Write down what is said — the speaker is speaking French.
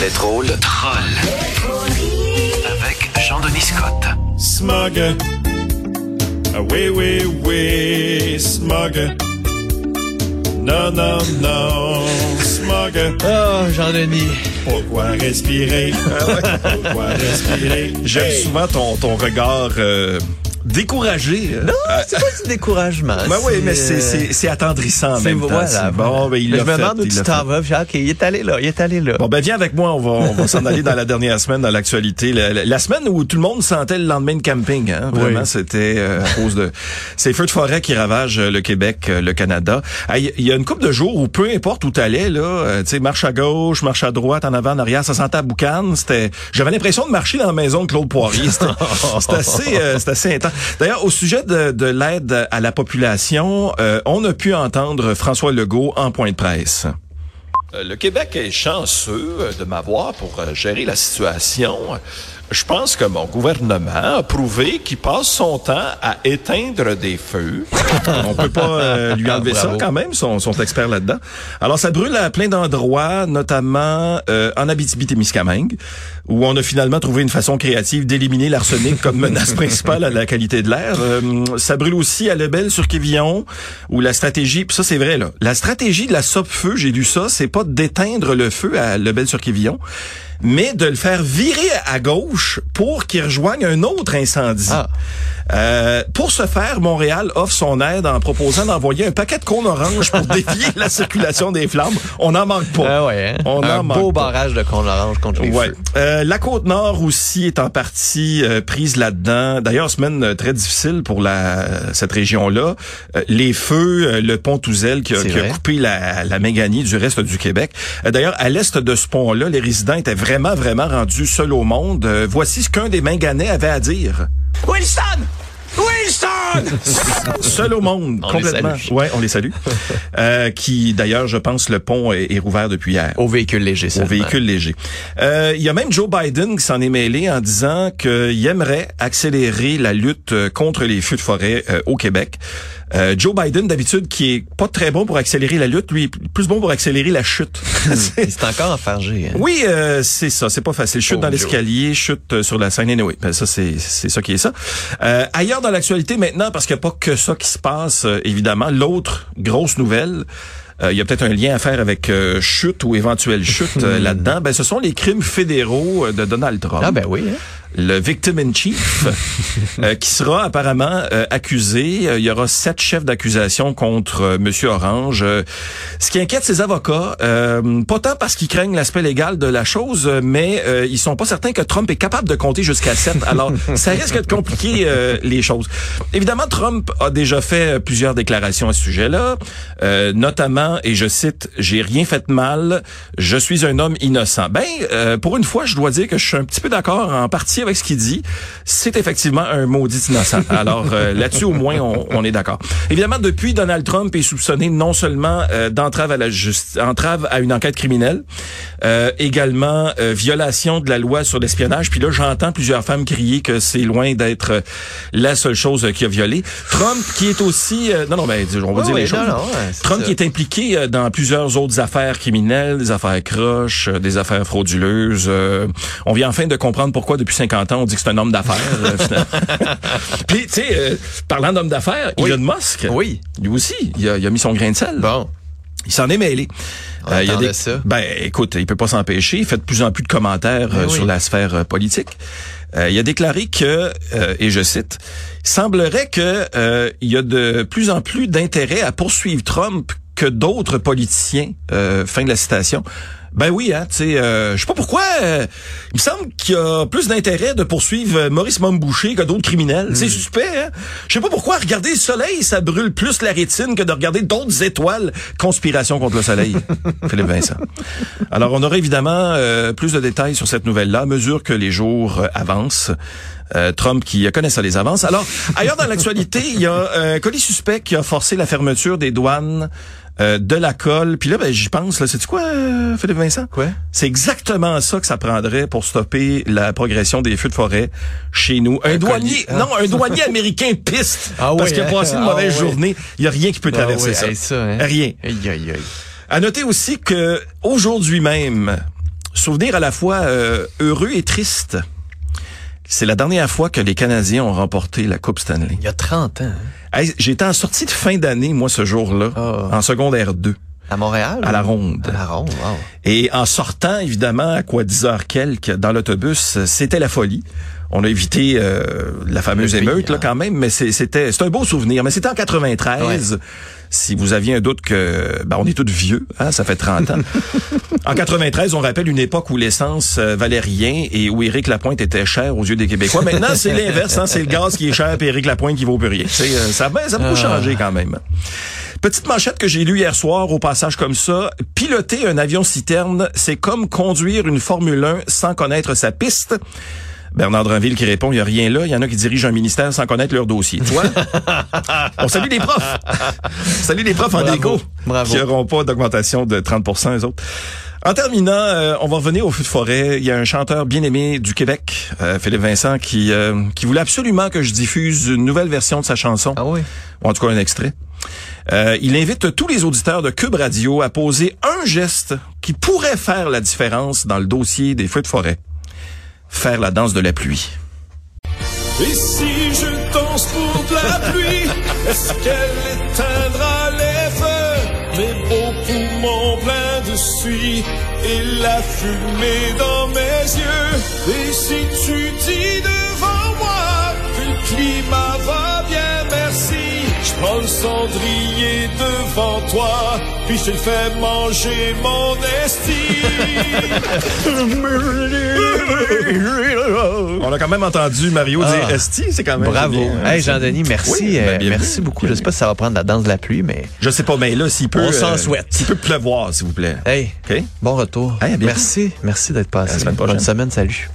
Les drôles trolls. Avec Jean-Denis Scott. Smug. Ah oui, oui, oui, smug. Non, non, non, smug. Oh, Jean-Denis. Pourquoi respirer? Pourquoi respirer? J'aime Hey! souvent ton, ton regard euh, découragé. Non, c'est pas du découragement. Ben oui, mais c'est, euh, c'est, c'est attendrissant en c'est- même temps. voilà, bon, ben, il Mais je me fait, demande où tu t'en vas. OK, il est allé là, il est allé là. Bon, ben viens avec moi, on va, on va s'en aller dans la dernière semaine dans l'actualité. La, la- la semaine où tout le monde sentait le lendemain de camping. Hein? Vraiment, Oui. c'était euh, à cause de ces feux de forêt qui ravagent euh, le Québec, euh, le Canada. Ah, Il y a une couple de jours où peu importe où t'allais, là, euh, tu sais, marche à gauche, marche à droite, en avant, en arrière, ça sentait à boucan. C'était, j'avais l'impression de marcher dans la maison de Claude Poirier. C'était assez, euh, c'était assez intense. D'ailleurs, au sujet de, de l'aide à la population, euh, on a pu entendre François Legault en point de presse. Euh, Le Québec est chanceux de m'avoir pour euh, gérer la situation. Je pense que mon gouvernement a prouvé qu'il passe son temps à éteindre des feux. On peut pas euh, lui enlever ça quand même, son, son expert là-dedans. Alors ça brûle à plein d'endroits, notamment euh, en Abitibi-Témiscamingue, où on a finalement trouvé une façon créative d'éliminer l'arsenic comme menace principale à la qualité de l'air. Euh, ça brûle aussi à Lebel sur Quévillon, où la stratégie, puis ça c'est vrai là, la stratégie de la SOP-feu, j'ai lu ça, c'est pas d'éteindre le feu à Lebel sur Quévillon, mais de le faire virer à gauche pour qu'il rejoigne un autre incendie. Ah. Euh, pour ce faire, Montréal offre son aide en proposant d'envoyer un paquet de cônes orange pour dévier la circulation des flammes. On n'en manque pas. Ah ouais, hein? On Un en beau manque pas. barrage de con orange contre les Ouais. feux. Euh, la côte nord aussi est en partie euh, prise là-dedans. D'ailleurs, semaine euh, très difficile pour la cette région-là. Euh, les feux, euh, le pont Touzel qui a, qui a coupé la, la Méganie du reste du Québec. Euh, D'ailleurs, à l'est de ce pont-là, les résidents étaient vraiment, vraiment rendus seuls au monde. Euh, voici ce qu'un des Minganais avait à dire. Wilson! Wilson! Seul au monde, On les complètement. salue. Ouais, on les salue. Euh, qui, d'ailleurs, je pense, le pont est, est rouvert depuis hier. Au véhicule léger, Au seulement. véhicule léger. Euh, Il y a même Joe Biden qui s'en est mêlé en disant qu'il aimerait accélérer la lutte euh, contre les feux de forêt euh, au Québec. Euh, Joe Biden, d'habitude, qui est pas très bon pour accélérer la lutte, lui, est plus bon pour accélérer la chute. C'est- encore enfargé. Hein? oui, euh, c'est ça, c'est pas facile. Chute dans l'escalier, chute euh, sur la scène. Anyway, ben, ça c'est c'est ça qui est ça. Euh, ailleurs dans l'actualité maintenant, parce qu'il n'y a pas que ça qui se passe, évidemment, l'autre grosse nouvelle. euh, Il y a peut-être un lien à faire avec euh, chute ou éventuelle chute euh, là-dedans. Ben, ce sont les crimes fédéraux de Donald Trump Ah ben oui. Hein? Le victim in chief, euh, qui sera apparemment euh, accusé. Euh, il y aura sept chefs d'accusation contre euh, Monsieur Orange. Euh, ce qui inquiète ses avocats, euh, pas tant parce qu'ils craignent l'aspect légal de la chose, mais euh, ils sont pas certains que Trump est capable de compter jusqu'à sept. Alors, ça risque de compliquer euh, les choses. Évidemment, Trump a déjà fait plusieurs déclarations à ce sujet-là, euh, notamment, et je cite, « J'ai rien fait de mal, je suis un homme innocent ». Ben, euh, pour une fois, je dois dire que je suis un petit peu d'accord en partie avec ce qu'il dit. C'est effectivement un maudit innocent. Alors euh, là-dessus, au moins, on, on est d'accord. Évidemment, depuis, Donald Trump est soupçonné non seulement euh, d'entrave à la justice, entrave à une enquête criminelle, euh, également euh, violation de la loi sur l'espionnage. Puis là, j'entends plusieurs femmes crier que c'est loin d'être euh, la seule chose euh, qui a violé. Trump, qui est aussi, euh, non, non, ben, on va dire les choses. non, non, ouais, c'est Trump ça. qui est impliqué dans plusieurs autres affaires criminelles, des affaires croches, euh, des affaires frauduleuses. Euh, on vient enfin de comprendre pourquoi depuis 50 ans on dit que c'est un homme d'affaires. euh. Puis tu sais, euh, parlant d'homme d'affaires, Oui. Elon Musk, Oui. lui aussi, il a, il a mis son grain de sel. Bon. Il s'en est mêlé. On Euh, il y a des, ça. Ben, écoute, il peut pas s'empêcher. Il fait de plus en plus de commentaires Ben euh, oui. sur la sphère euh, politique. Il a déclaré que, et je cite, il semblerait que il y a de plus en plus d'intérêt à poursuivre Trump que d'autres politiciens. Fin de la citation. Ben oui, hein, tu sais, euh, je sais pas pourquoi. euh, il me semble qu'il y a plus d'intérêt de poursuivre euh, Maurice Momboucher que d'autres criminels. C'est suspect, hein. Je sais pas pourquoi regarder le soleil, ça brûle plus la rétine que de regarder d'autres étoiles. Conspiration contre le soleil. Philippe Vincent. Alors, on aura évidemment euh, plus de détails sur cette nouvelle-là à mesure que les jours avancent. Euh, Trump qui connaît ça les avances. Alors, ailleurs dans l'actualité, il y a euh, un colis suspect qui a forcé la fermeture des douanes euh, de la colle. Puis là, ben, j'y pense. Là, c'est quoi, euh, Philippe Vincent? Quoi? C'est exactement ça que ça prendrait pour stopper la progression des feux de forêt chez nous. Un, Un douanier, colis, hein? non, un douanier américain piste Ah parce oui, qu'il a hein? passé une Ah mauvaise journée. Il y a rien qui peut Ah traverser oui, ça. hein? Rien. Aïe, aïe, aïe. À noter aussi que aujourd'hui même, souvenir à la fois euh, heureux et triste. C'est la dernière fois que les Canadiens ont remporté la Coupe Stanley. Il y a 30 ans. hein? Hey, J'étais en sortie de fin d'année, moi, ce jour-là, Ah. en secondaire 2, À Montréal? à la ronde. À la ronde, wow. Et en sortant, évidemment, à quoi 10 heures quelques, dans l'autobus, c'était la folie. On a évité euh, la fameuse pays, émeute, là, hein. quand même, mais c'était c'est un beau souvenir. Mais c'était en 93. Si vous aviez un doute que ben, on est tous vieux, hein, ça fait 30 ans. en 93, on rappelle une époque où l'essence euh, valait rien et où Éric Lapointe était cher aux yeux des Québécois. Maintenant, c'est l'inverse, hein, c'est le gaz qui est cher et Éric Lapointe qui vaut plus rien. Euh, ça, ben, ça a beaucoup changé quand même. Petite manchette que j'ai lue hier soir au passage comme ça. Piloter un avion citerne, c'est comme conduire une Formule 1 sans connaître sa piste. Bernard Dranville qui répond, il n'y a rien là. Il y en a qui dirigent un ministère sans connaître leur dossier. Toi? On salue les profs. Salut les profs en déco. Bravo. Qui n'auront pas d'augmentation de 30 eux autres. En terminant, euh, on va revenir au feu de forêt. Il y a un chanteur bien aimé du Québec, euh, Philippe Vincent, qui, euh, qui voulait absolument que je diffuse une nouvelle version de sa chanson Ah oui? ou en tout cas un extrait. Euh, il invite tous les auditeurs de Cube Radio à poser un geste qui pourrait faire la différence dans le dossier des feux de forêt. Faire la danse de la pluie. Et si je danse pour de la pluie, est-ce qu'elle éteindra les feux? Mes beaux poumons pleins de suie et la fumée dans mes yeux. Et si tu dis devant moi que le climat va cendrier devant toi, puis je le fais manger mon. On a quand même entendu Mario Ah. dire Esti, c'est quand même Bravo. bien, hein, hey, Jean-Denis, merci. Oui, ben, euh, bienvenue. merci beaucoup. Je sais pas si ça va prendre la danse de la pluie, mais Je sais pas, mais là, s'il peut... On s'en souhaite. S'il peut pleuvoir, s'il vous plaît. hey, OK? bon retour. Hey, merci. Merci d'être À passé. la semaine prochaine. Bonne semaine. Salut.